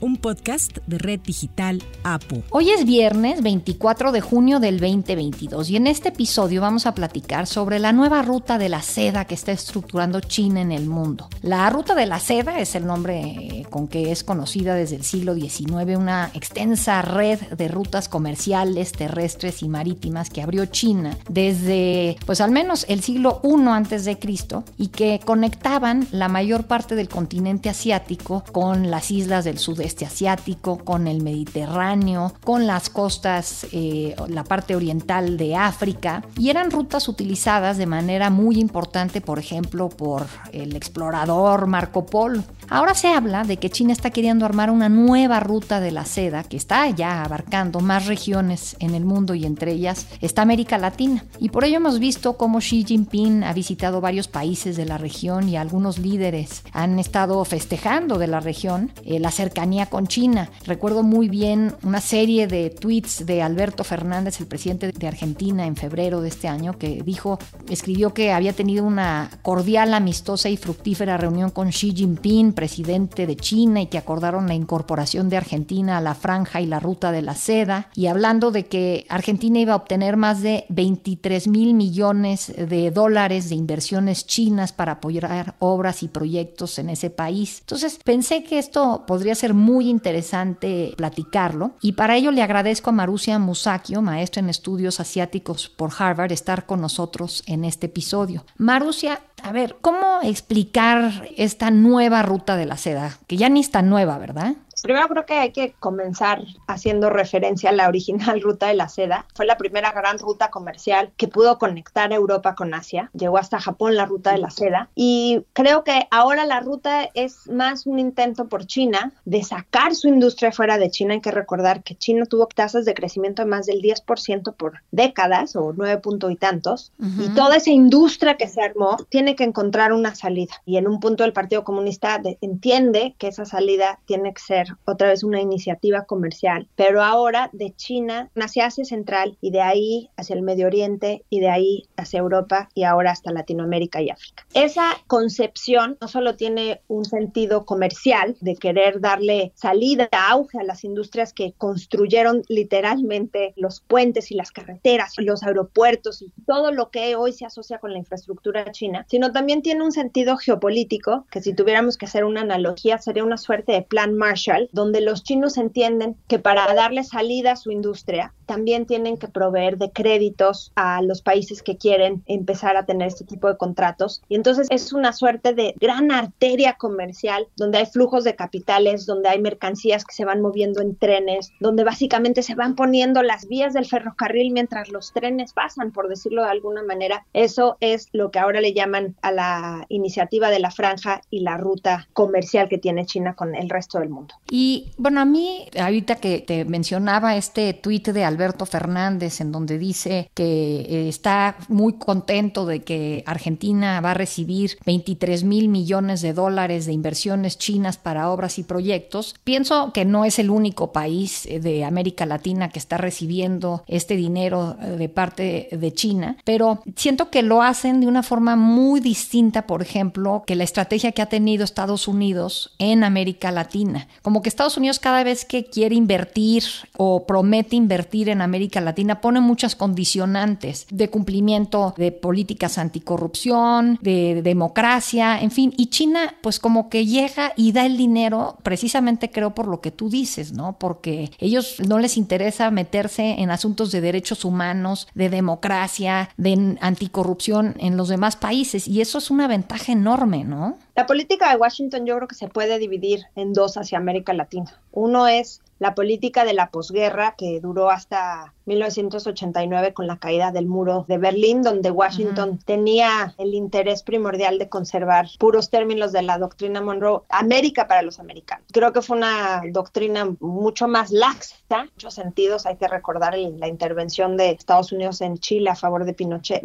un podcast de Red Digital APO. Hoy es viernes 24 de junio del 2022 y en este episodio vamos a platicar sobre la nueva ruta de la seda que está estructurando China en el mundo. La ruta de la seda es el nombre eh, con que es conocida desde el siglo XIX, una extensa red de rutas comerciales, terrestres y marítimas que abrió China desde pues al menos el siglo I antes de Cristo y que conectaban la mayor parte del continente asiático con las islas del sudeste asiático, con el Mediterráneo, con las costas, eh, la parte oriental de África, y eran rutas utilizadas de manera muy importante, por ejemplo, por el explorador Marco Polo. Ahora se habla de que China está queriendo armar una nueva ruta de la seda que está ya abarcando más regiones en el mundo y entre ellas está América Latina. Y por ello hemos visto cómo Xi Jinping ha visitado varios países de la región y algunos líderes han estado festejando de la región eh, la cercanía con China. Recuerdo muy bien una serie de tweets de Alberto Fernández, el presidente de Argentina, en febrero de este año, que dijo, escribió que había tenido una cordial, amistosa y fructífera reunión con Xi Jinping, presidente de China y que acordaron la incorporación de Argentina a la franja y la ruta de la seda, y hablando de que Argentina iba a obtener más de 23 mil millones de dólares de inversiones chinas para apoyar obras y proyectos en ese país. Entonces pensé que esto podría ser muy interesante platicarlo y para ello le agradezco a Marusia Musakio, maestra en estudios asiáticos por Harvard, estar con nosotros en este episodio. Marusia, a ver, ¿cómo explicar esta nueva ruta de la seda? Que ya ni está nueva, ¿verdad? Primero creo que hay que comenzar haciendo referencia a la original ruta de la seda. Fue la primera gran ruta comercial que pudo conectar Europa con Asia. Llegó hasta Japón la ruta de la seda. Y creo que ahora la ruta es más un intento por China de sacar su industria fuera de China. Hay que recordar que China tuvo tasas de crecimiento de más del 10% por décadas o nueve punto y tantos. Y toda esa industria que se armó tiene que encontrar una salida. Y en un punto el Partido Comunista entiende que esa salida tiene que ser otra vez una iniciativa comercial, pero ahora de China hacia Asia Central y de ahí hacia el Medio Oriente y de ahí hacia Europa y ahora hasta Latinoamérica y África. Esa concepción no solo tiene un sentido comercial de querer darle salida, auge a las industrias que construyeron literalmente los puentes y las carreteras, los aeropuertos y todo lo que hoy se asocia con la infraestructura china, sino también tiene un sentido geopolítico que si tuviéramos que hacer una analogía sería una suerte de plan Marshall donde los chinos entienden que para darle salida a su industria también tienen que proveer de créditos a los países que quieren empezar a tener este tipo de contratos. Y entonces es una suerte de gran arteria comercial donde hay flujos de capitales, donde hay mercancías que se van moviendo en trenes, donde básicamente se van poniendo las vías del ferrocarril mientras los trenes pasan, por decirlo de alguna manera. Eso es lo que ahora le llaman a la iniciativa de la franja y la ruta comercial que tiene China con el resto del mundo. Y bueno, a mí, ahorita que te mencionaba este tuit de Alberto Fernández, en donde dice que eh, está muy contento de que Argentina va a recibir 23 mil millones de dólares de inversiones chinas para obras y proyectos, pienso que no es el único país eh, de América Latina que está recibiendo este dinero eh, de parte de China, pero siento que lo hacen de una forma muy distinta, por ejemplo, que la estrategia que ha tenido Estados Unidos en América Latina. Como que Estados Unidos cada vez que quiere invertir o promete invertir en América Latina pone muchas condicionantes de cumplimiento de políticas anticorrupción, de democracia, en fin, y China pues como que llega y da el dinero precisamente creo por lo que tú dices, ¿no? Porque ellos no les interesa meterse en asuntos de derechos humanos, de democracia, de anticorrupción en los demás países y eso es una ventaja enorme, ¿no? La política de Washington yo creo que se puede dividir en dos hacia América Latina. Uno es la política de la posguerra que duró hasta 1989 con la caída del muro de Berlín, donde Washington tenía el interés primordial de conservar puros términos de la doctrina Monroe, América para los americanos. Creo que fue una doctrina mucho más laxa, en muchos sentidos. Hay que recordar la intervención de Estados Unidos en Chile a favor de Pinochet.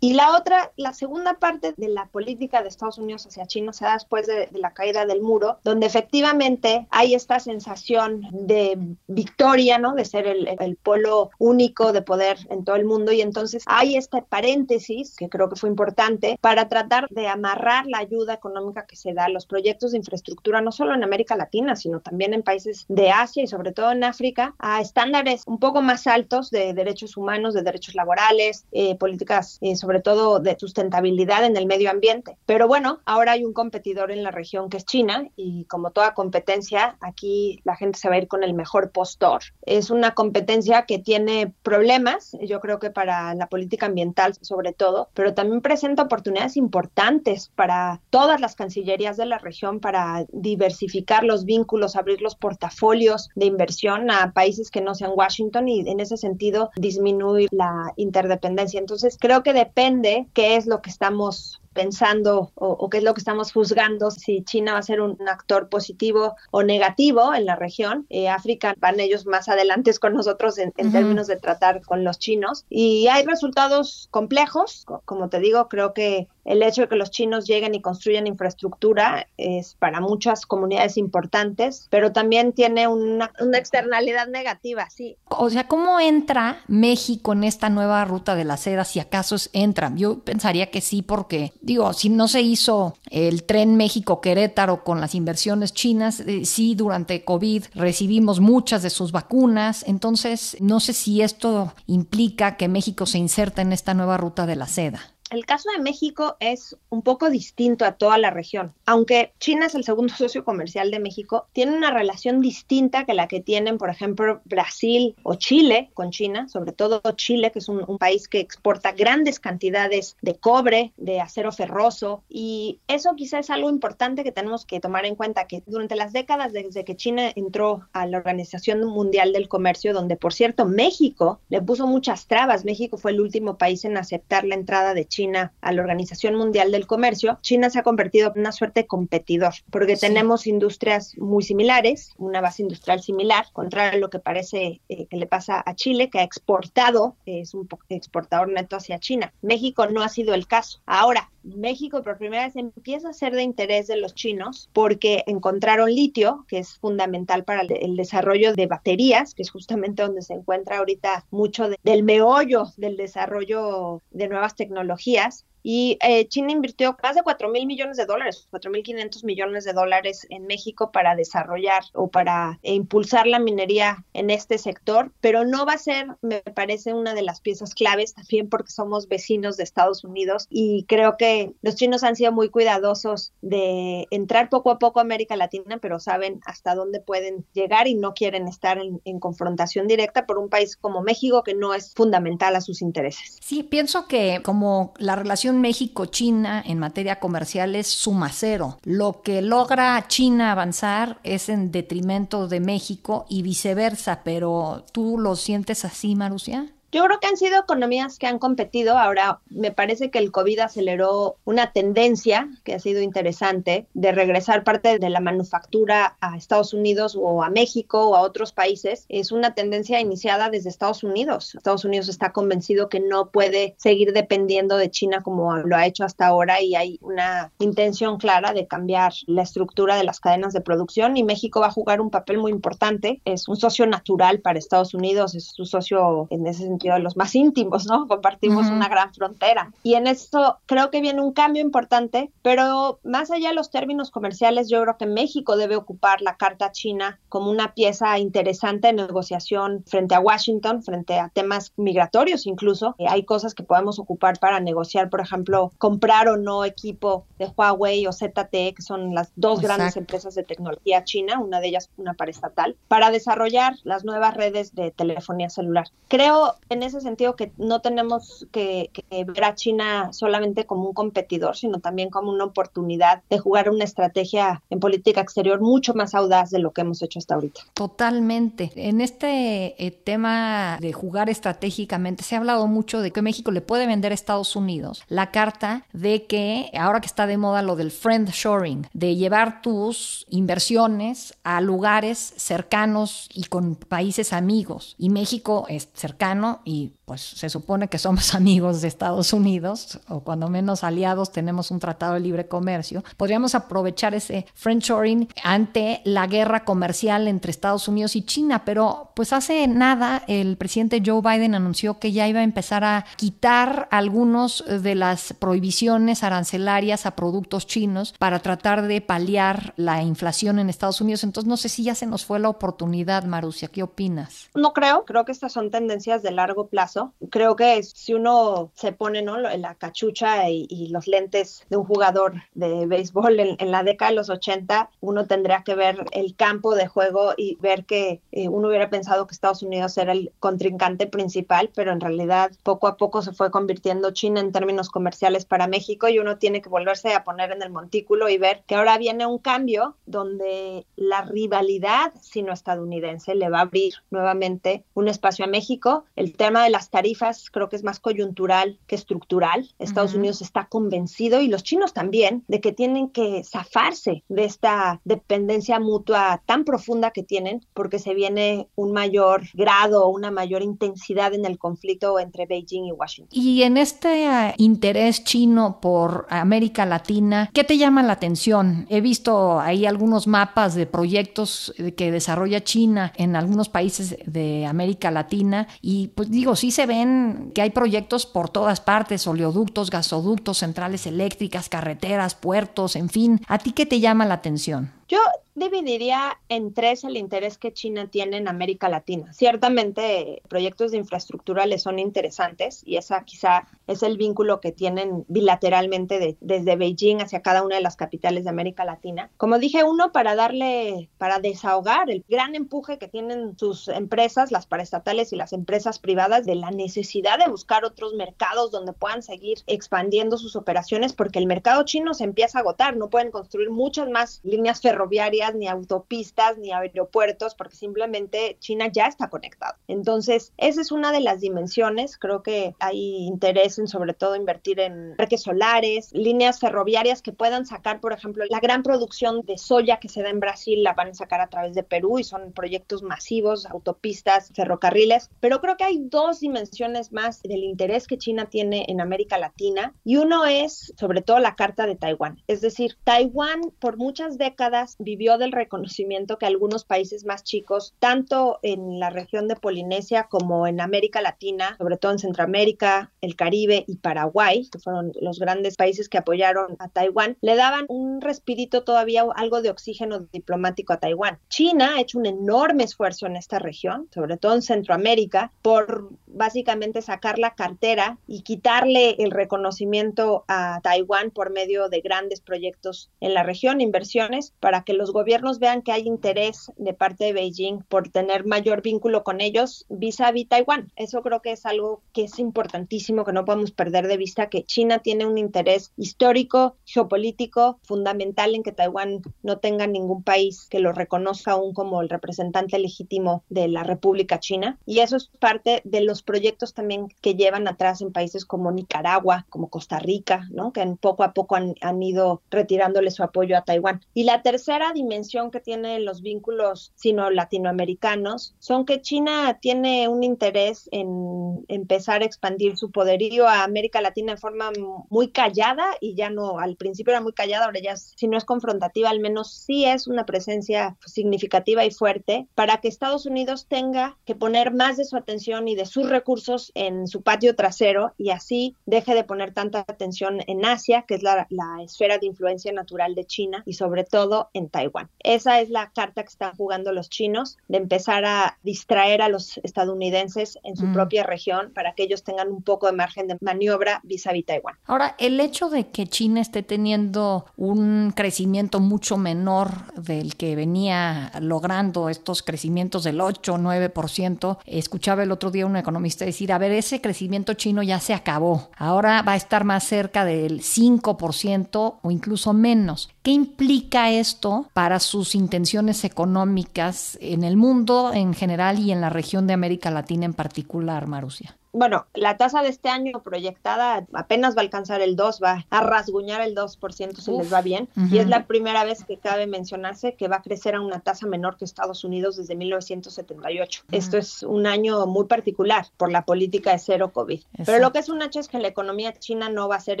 Y la otra, la segunda parte de la política de Estados Unidos hacia China se da después de, la caída del muro, donde efectivamente hay esta sensación de victoria, ¿no? De ser el, polo único de poder en todo el mundo y entonces hay este paréntesis que creo que fue importante para tratar de amarrar la ayuda económica que se da a los proyectos de infraestructura no solo en América Latina, sino también en países de Asia y sobre todo en África a estándares un poco más altos de derechos humanos, de derechos laborales, eh, políticas eh, sobre todo de sustentabilidad en el medio ambiente. Pero bueno, ahora hay un competidor en la región que es China y como toda competencia, aquí la gente se va a ir con el mejor postor. Es una competencia que tiene problemas, yo creo que para la política ambiental sobre todo, pero también presenta oportunidades importantes para todas las cancillerías de la región para diversificar los vínculos, abrir los portafolios de inversión a países que no sean Washington y en ese sentido disminuir la interdependencia. Entonces creo que depende qué es lo que estamos pensando o, qué es lo que estamos juzgando, si China va a ser un, actor positivo o negativo en la región. Eh, África van ellos más adelante con nosotros en, términos de tratar con los chinos. Y hay resultados complejos, como te digo, creo que el hecho de que los chinos lleguen y construyan infraestructura es para muchas comunidades importantes, pero también tiene una, una, externalidad negativa, sí. O sea, ¿cómo entra México en esta nueva ruta de la seda? Si acaso entra. Yo pensaría que sí, porque digo, si no se hizo el tren México-Querétaro con las inversiones chinas, eh, sí, durante COVID recibimos muchas de sus vacunas, entonces no sé si esto implica que México se inserta en esta nueva ruta de la seda. El caso de México es un poco distinto a toda la región. Aunque China es el segundo socio comercial de México, tiene una relación distinta que la que tienen, por ejemplo, Brasil o Chile con China, sobre todo Chile, que es un, país que exporta grandes cantidades de cobre, de acero ferroso, y eso quizás es algo importante que tenemos que tomar en cuenta, que durante las décadas desde que China entró a la Organización Mundial del Comercio, donde por cierto México le puso muchas trabas, México fue el último país en aceptar la entrada de China China a la Organización Mundial del Comercio, China se ha convertido en una suerte de competidor, porque tenemos industrias muy similares, una base industrial similar, contrario a lo que parece eh, que le pasa a Chile, que ha exportado, es un exportador neto hacia China. México no ha sido el caso. Ahora, México por primera vez empieza a ser de interés de los chinos porque encontraron litio, que es fundamental para el desarrollo de baterías, que es justamente donde se encuentra ahorita mucho del meollo del desarrollo de nuevas tecnologías y eh, China invirtió más de 4 mil millones de dólares, 4 mil 500 millones de dólares en México para desarrollar o para impulsar la minería en este sector, pero no va a ser, me parece, una de las piezas claves también porque somos vecinos de Estados Unidos y creo que los chinos han sido muy cuidadosos de entrar poco a poco a América Latina, pero saben hasta dónde pueden llegar y no quieren estar en, en confrontación directa por un país como México que no es fundamental a sus intereses. Sí, pienso que como la relación México-China en materia comercial es suma cero. Lo que logra China avanzar es en detrimento de México y viceversa, pero ¿tú lo sientes así, Marusia? Yo creo que han sido economías que han competido. Ahora, me parece que el COVID aceleró una tendencia que ha sido interesante de regresar parte de la manufactura a Estados Unidos o a México o a otros países. Es una tendencia iniciada desde Estados Unidos. Estados Unidos está convencido que no puede seguir dependiendo de China como lo ha hecho hasta ahora y hay una intención clara de cambiar la estructura de las cadenas de producción y México va a jugar un papel muy importante. Es un socio natural para Estados Unidos, es su socio en ese sentido de los más íntimos, ¿no? Compartimos una gran frontera. Y en esto creo que viene un cambio importante, pero más allá de los términos comerciales, yo creo que México debe ocupar la carta china como una pieza interesante de negociación frente a Washington, frente a temas migratorios incluso. Eh, hay cosas que podemos ocupar para negociar, por ejemplo, comprar o no equipo de Huawei o ZTE, que son las dos grandes empresas de tecnología china, una de ellas una paraestatal, para desarrollar las nuevas redes de telefonía celular. Creo en ese sentido que no tenemos que, que, ver a China solamente como un competidor, sino también como una oportunidad de jugar una estrategia en política exterior mucho más audaz de lo que hemos hecho hasta ahorita. Totalmente. En este eh, tema de jugar estratégicamente, se ha hablado mucho de que México le puede vender a Estados Unidos la carta de que ahora que está de moda lo del friend shoring, de llevar tus inversiones a lugares cercanos y con países amigos. Y México es cercano y pues se supone que somos amigos de Estados Unidos o cuando menos aliados tenemos un tratado de libre comercio. Podríamos aprovechar ese friendshoring ante la guerra comercial entre Estados Unidos y China, pero pues hace nada el presidente Joe Biden anunció que ya iba a empezar a quitar algunos de las prohibiciones arancelarias a productos chinos para tratar de paliar la inflación en Estados Unidos. Entonces no sé si ya se nos fue la oportunidad, Marusia, ¿qué opinas? No creo, creo que estas son tendencias de largo plazo. Creo que si uno se pone ¿no? la cachucha y, los lentes de un jugador de béisbol en, la década de los 80, uno tendría que ver el campo de juego y ver que eh, uno hubiera pensado que Estados Unidos era el contrincante principal, pero en realidad poco a poco se fue convirtiendo China en términos comerciales para México y uno tiene que volverse a poner en el montículo y ver que ahora viene un cambio donde la rivalidad sino-estadounidense le va a abrir nuevamente un espacio a México. El tema de las tarifas creo que es más coyuntural que estructural. Estados Unidos está convencido y los chinos también de que tienen que zafarse de esta dependencia mutua tan profunda que tienen porque se viene un mayor grado, una mayor intensidad en el conflicto entre Beijing y Washington. Y en este eh, interés chino por América Latina, ¿qué te llama la atención? He visto ahí algunos mapas de proyectos que desarrolla China en algunos países de América Latina y pues digo, sí se ven que hay proyectos por todas partes, oleoductos, gasoductos, centrales eléctricas, carreteras, puertos, en fin. ¿A ti qué te llama la atención? Yo dividiría en tres el interés que China tiene en América Latina. Ciertamente, proyectos de infraestructura les son interesantes y esa quizá es el vínculo que tienen bilateralmente desde Beijing hacia cada una de las capitales de América Latina. Como dije, uno para darle, para desahogar el gran empuje que tienen sus empresas, las paraestatales y las empresas privadas, de la necesidad de buscar otros mercados donde puedan seguir expandiendo sus operaciones, porque el mercado chino se empieza a agotar, no pueden construir muchas más líneas ferroviarias ferroviarias, ni autopistas, ni aeropuertos, porque simplemente China ya está conectado. Entonces, esa es una de las dimensiones. Creo que hay interés en sobre todo invertir en parques solares, líneas ferroviarias que puedan sacar, por ejemplo, la gran producción de soya que se da en Brasil, la van a sacar a través de Perú y son proyectos masivos, autopistas, ferrocarriles. Pero creo que hay dos dimensiones más del interés que China tiene en América Latina y uno es sobre todo la carta de Taiwán. Es decir, Taiwán por muchas décadas vivió del reconocimiento que algunos países más chicos, tanto en la región de Polinesia como en América Latina, sobre todo en Centroamérica, el Caribe y Paraguay, que fueron los grandes países que apoyaron a Taiwán, le daban un respirito todavía, algo de oxígeno diplomático a Taiwán. China ha hecho un enorme esfuerzo en esta región, sobre todo en Centroamérica, por básicamente sacar la cartera y quitarle el reconocimiento a Taiwán por medio de grandes proyectos en la región, inversiones para que los gobiernos vean que hay interés de parte de Beijing por tener mayor vínculo con ellos vis a vis Taiwán. Eso creo que es algo que es importantísimo, que no podemos perder de vista, que China tiene un interés histórico, geopolítico, fundamental en que Taiwán no tenga ningún país que lo reconozca aún como el representante legítimo de la República China. Y eso es parte de los proyectos también que llevan atrás en países como Nicaragua, como Costa Rica, ¿no? que poco a poco han, han ido retirándole su apoyo a Taiwán. Y la tercera tercera dimensión que tienen los vínculos sino-latinoamericanos son que China tiene un interés en empezar a expandir su poderío a América Latina de forma muy callada y ya no, al principio era muy callada, ahora ya si no es confrontativa, al menos sí es una presencia significativa y fuerte para que Estados Unidos tenga que poner más de su atención y de sus recursos en su patio trasero y así deje de poner tanta atención en Asia, que es la, la esfera de influencia natural de China y sobre todo en Taiwán. Esa es la carta que están jugando los chinos de empezar a distraer a los estadounidenses en su mm. propia región para que ellos tengan un poco de margen de maniobra vis a vis Taiwán. Ahora, el hecho de que China esté teniendo un crecimiento mucho menor del que venía logrando estos crecimientos del 8 o 9%, escuchaba el otro día un economista decir, a ver, ese crecimiento chino ya se acabó, ahora va a estar más cerca del 5% o incluso menos. ¿Qué implica esto para sus intenciones económicas en el mundo en general y en la región de América Latina en particular, Marusia? Bueno, la tasa de este año proyectada apenas va a alcanzar el 2, va a rasguñar el 2% si les va bien. Y es la primera vez que cabe mencionarse que va a crecer a una tasa menor que Estados Unidos desde 1978. Esto es un año muy particular por la política de cero COVID. Pero lo que es un hecho es que la economía china no va a ser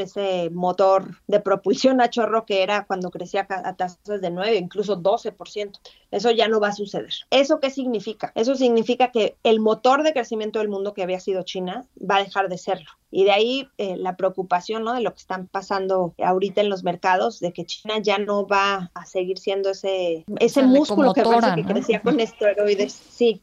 ese motor de propulsión a chorro que era cuando crecía a tasas de 9, incluso 12%. Eso ya no va a suceder. ¿Eso qué significa? Eso significa que el motor de crecimiento del mundo que había sido China va a dejar de serlo. Y de ahí eh, la preocupación ¿no? de lo que están pasando ahorita en los mercados, de que China ya no va a seguir siendo ese, ese músculo que, que crecía con esteroides. Sí,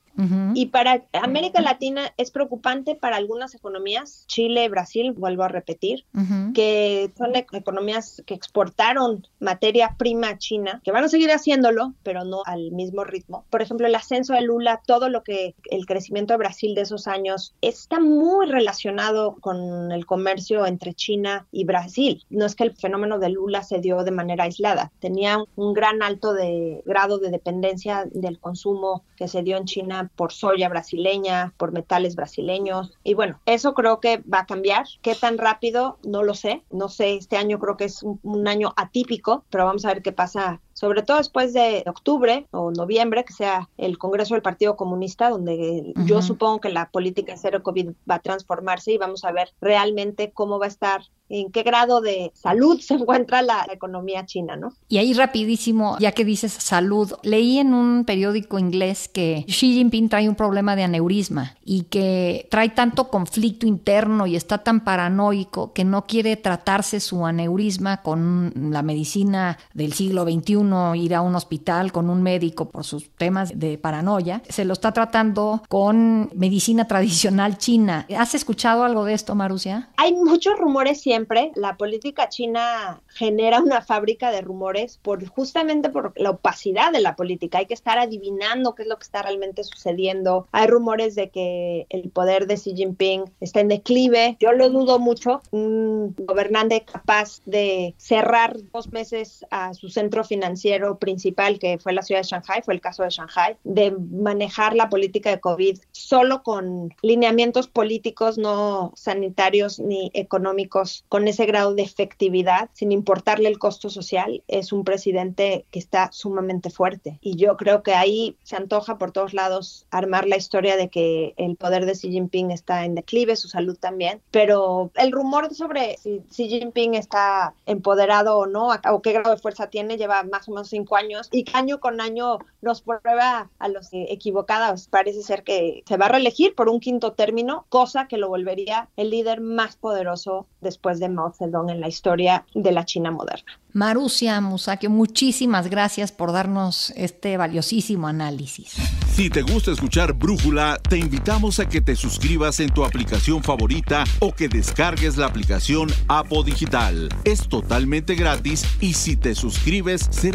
y para América Latina es preocupante para algunas economías, Chile, Brasil, vuelvo a repetir, que son e-, economías que exportaron materia prima a China, que van a seguir haciéndolo, pero no al mismo ritmo. Por ejemplo, el ascenso de Lula, todo lo que el crecimiento de Brasil de esos años está muy relacionado con el comercio entre China y Brasil. No es que el fenómeno de Lula se dio de manera aislada, tenía un gran alto de grado de dependencia del consumo que se dio en China por soya brasileña, por metales brasileños. Y bueno, eso creo que va a cambiar. ¿Qué tan rápido? No lo sé. No sé, este año creo que es un, año atípico, pero vamos a ver qué pasa sobre todo después de octubre o noviembre, que sea el Congreso del Partido Comunista, donde yo supongo que la política cero COVID va a transformarse y vamos a ver realmente cómo va a estar en qué grado de salud se encuentra la economía china, ¿no? Y ahí rapidísimo, ya que dices salud, leí en un periódico inglés que Xi Jinping trae un problema de aneurisma y que trae tanto conflicto interno y está tan paranoico que no quiere tratarse su aneurisma con la medicina del siglo XXI, ir a un hospital con un médico por sus temas de paranoia, se lo está tratando con medicina tradicional china. ¿Has escuchado algo de esto, Marusia? Hay muchos rumores siempre, la política china genera una fábrica de rumores por justamente por la opacidad de la política. Hay que estar adivinando qué es lo que está realmente sucediendo. Hay rumores de que el poder de Xi Jinping está en declive. Yo lo dudo mucho. Un gobernante capaz de cerrar dos meses a su centro financiero principal, que fue la ciudad de Shanghai, fue el caso de Shanghai, de manejar la política de COVID solo con lineamientos políticos, no sanitarios ni económicos, con ese grado de efectividad, sin importarle el costo social, es un presidente que está sumamente fuerte. Y yo creo que ahí se antoja por todos lados armar la historia de que el poder de Xi Jinping está en declive, su salud también. Pero el rumor sobre si Xi Jinping está empoderado o no, o qué grado de fuerza tiene, lleva más o menos cinco años y año con año nos prueba a los equivocados. Parece ser que se va a reelegir por un quinto término, cosa que lo volvería el líder más poderoso después de Mao Zedong en la historia de la China moderna. Marusia Musakio, muchísimas gracias por darnos este valiosísimo análisis. Si te gusta escuchar Brújula, te invitamos a que te suscribas en tu aplicación favorita o que descargues la aplicación Apo Digital. Es totalmente gratis y si te suscribes será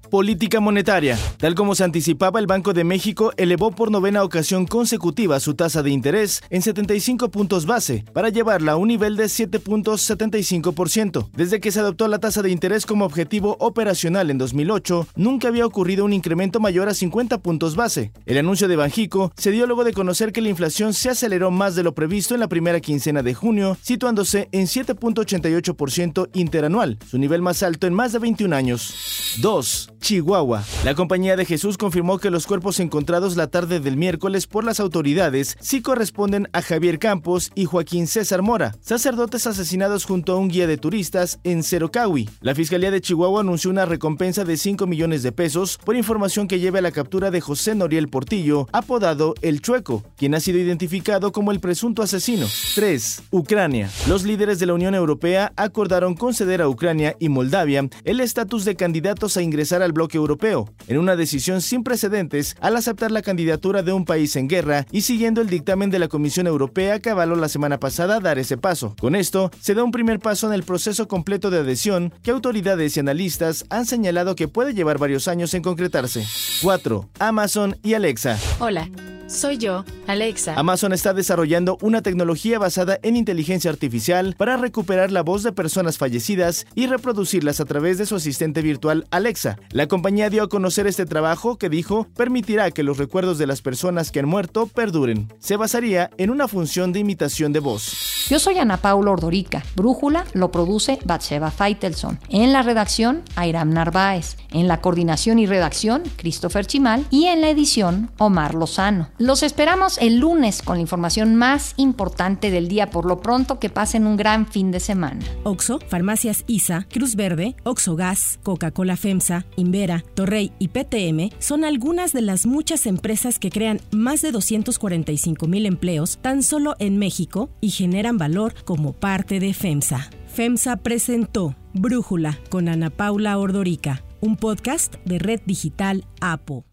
Política monetaria. Tal como se anticipaba, el Banco de México elevó por novena ocasión consecutiva su tasa de interés en 75 puntos base para llevarla a un nivel de 7.75%. Desde que se adoptó la tasa de interés como objetivo operacional en 2008, nunca había ocurrido un incremento mayor a 50 puntos base. El anuncio de Banjico se dio luego de conocer que la inflación se aceleró más de lo previsto en la primera quincena de junio, situándose en 7.88% interanual, su nivel más alto en más de 21 años. 2. Chihuahua. La Compañía de Jesús confirmó que los cuerpos encontrados la tarde del miércoles por las autoridades sí corresponden a Javier Campos y Joaquín César Mora, sacerdotes asesinados junto a un guía de turistas en Cerocawi. La Fiscalía de Chihuahua anunció una recompensa de 5 millones de pesos por información que lleve a la captura de José Noriel Portillo, apodado El Chueco, quien ha sido identificado como el presunto asesino. 3. Ucrania. Los líderes de la Unión Europea acordaron conceder a Ucrania y Moldavia el estatus de candidatos a ingresar al bloque europeo, en una decisión sin precedentes al aceptar la candidatura de un país en guerra y siguiendo el dictamen de la Comisión Europea que avaló la semana pasada dar ese paso. Con esto, se da un primer paso en el proceso completo de adhesión que autoridades y analistas han señalado que puede llevar varios años en concretarse. 4. Amazon y Alexa. Hola. Soy yo, Alexa. Amazon está desarrollando una tecnología basada en inteligencia artificial para recuperar la voz de personas fallecidas y reproducirlas a través de su asistente virtual Alexa. La compañía dio a conocer este trabajo que dijo permitirá que los recuerdos de las personas que han muerto perduren. Se basaría en una función de imitación de voz. Yo soy Ana Paula Ordorica. Brújula lo produce Batseba Feitelson. En la redacción, Airam Narváez. En la coordinación y redacción, Christopher Chimal. Y en la edición, Omar Lozano. Los esperamos el lunes con la información más importante del día. Por lo pronto, que pasen un gran fin de semana. Oxo, Farmacias ISA, Cruz Verde, Oxo Gas, Coca-Cola FEMSA, Invera, Torrey y PTM son algunas de las muchas empresas que crean más de 245 mil empleos tan solo en México y generan valor como parte de FEMSA. FEMSA presentó Brújula con Ana Paula Ordorica, un podcast de Red Digital APO.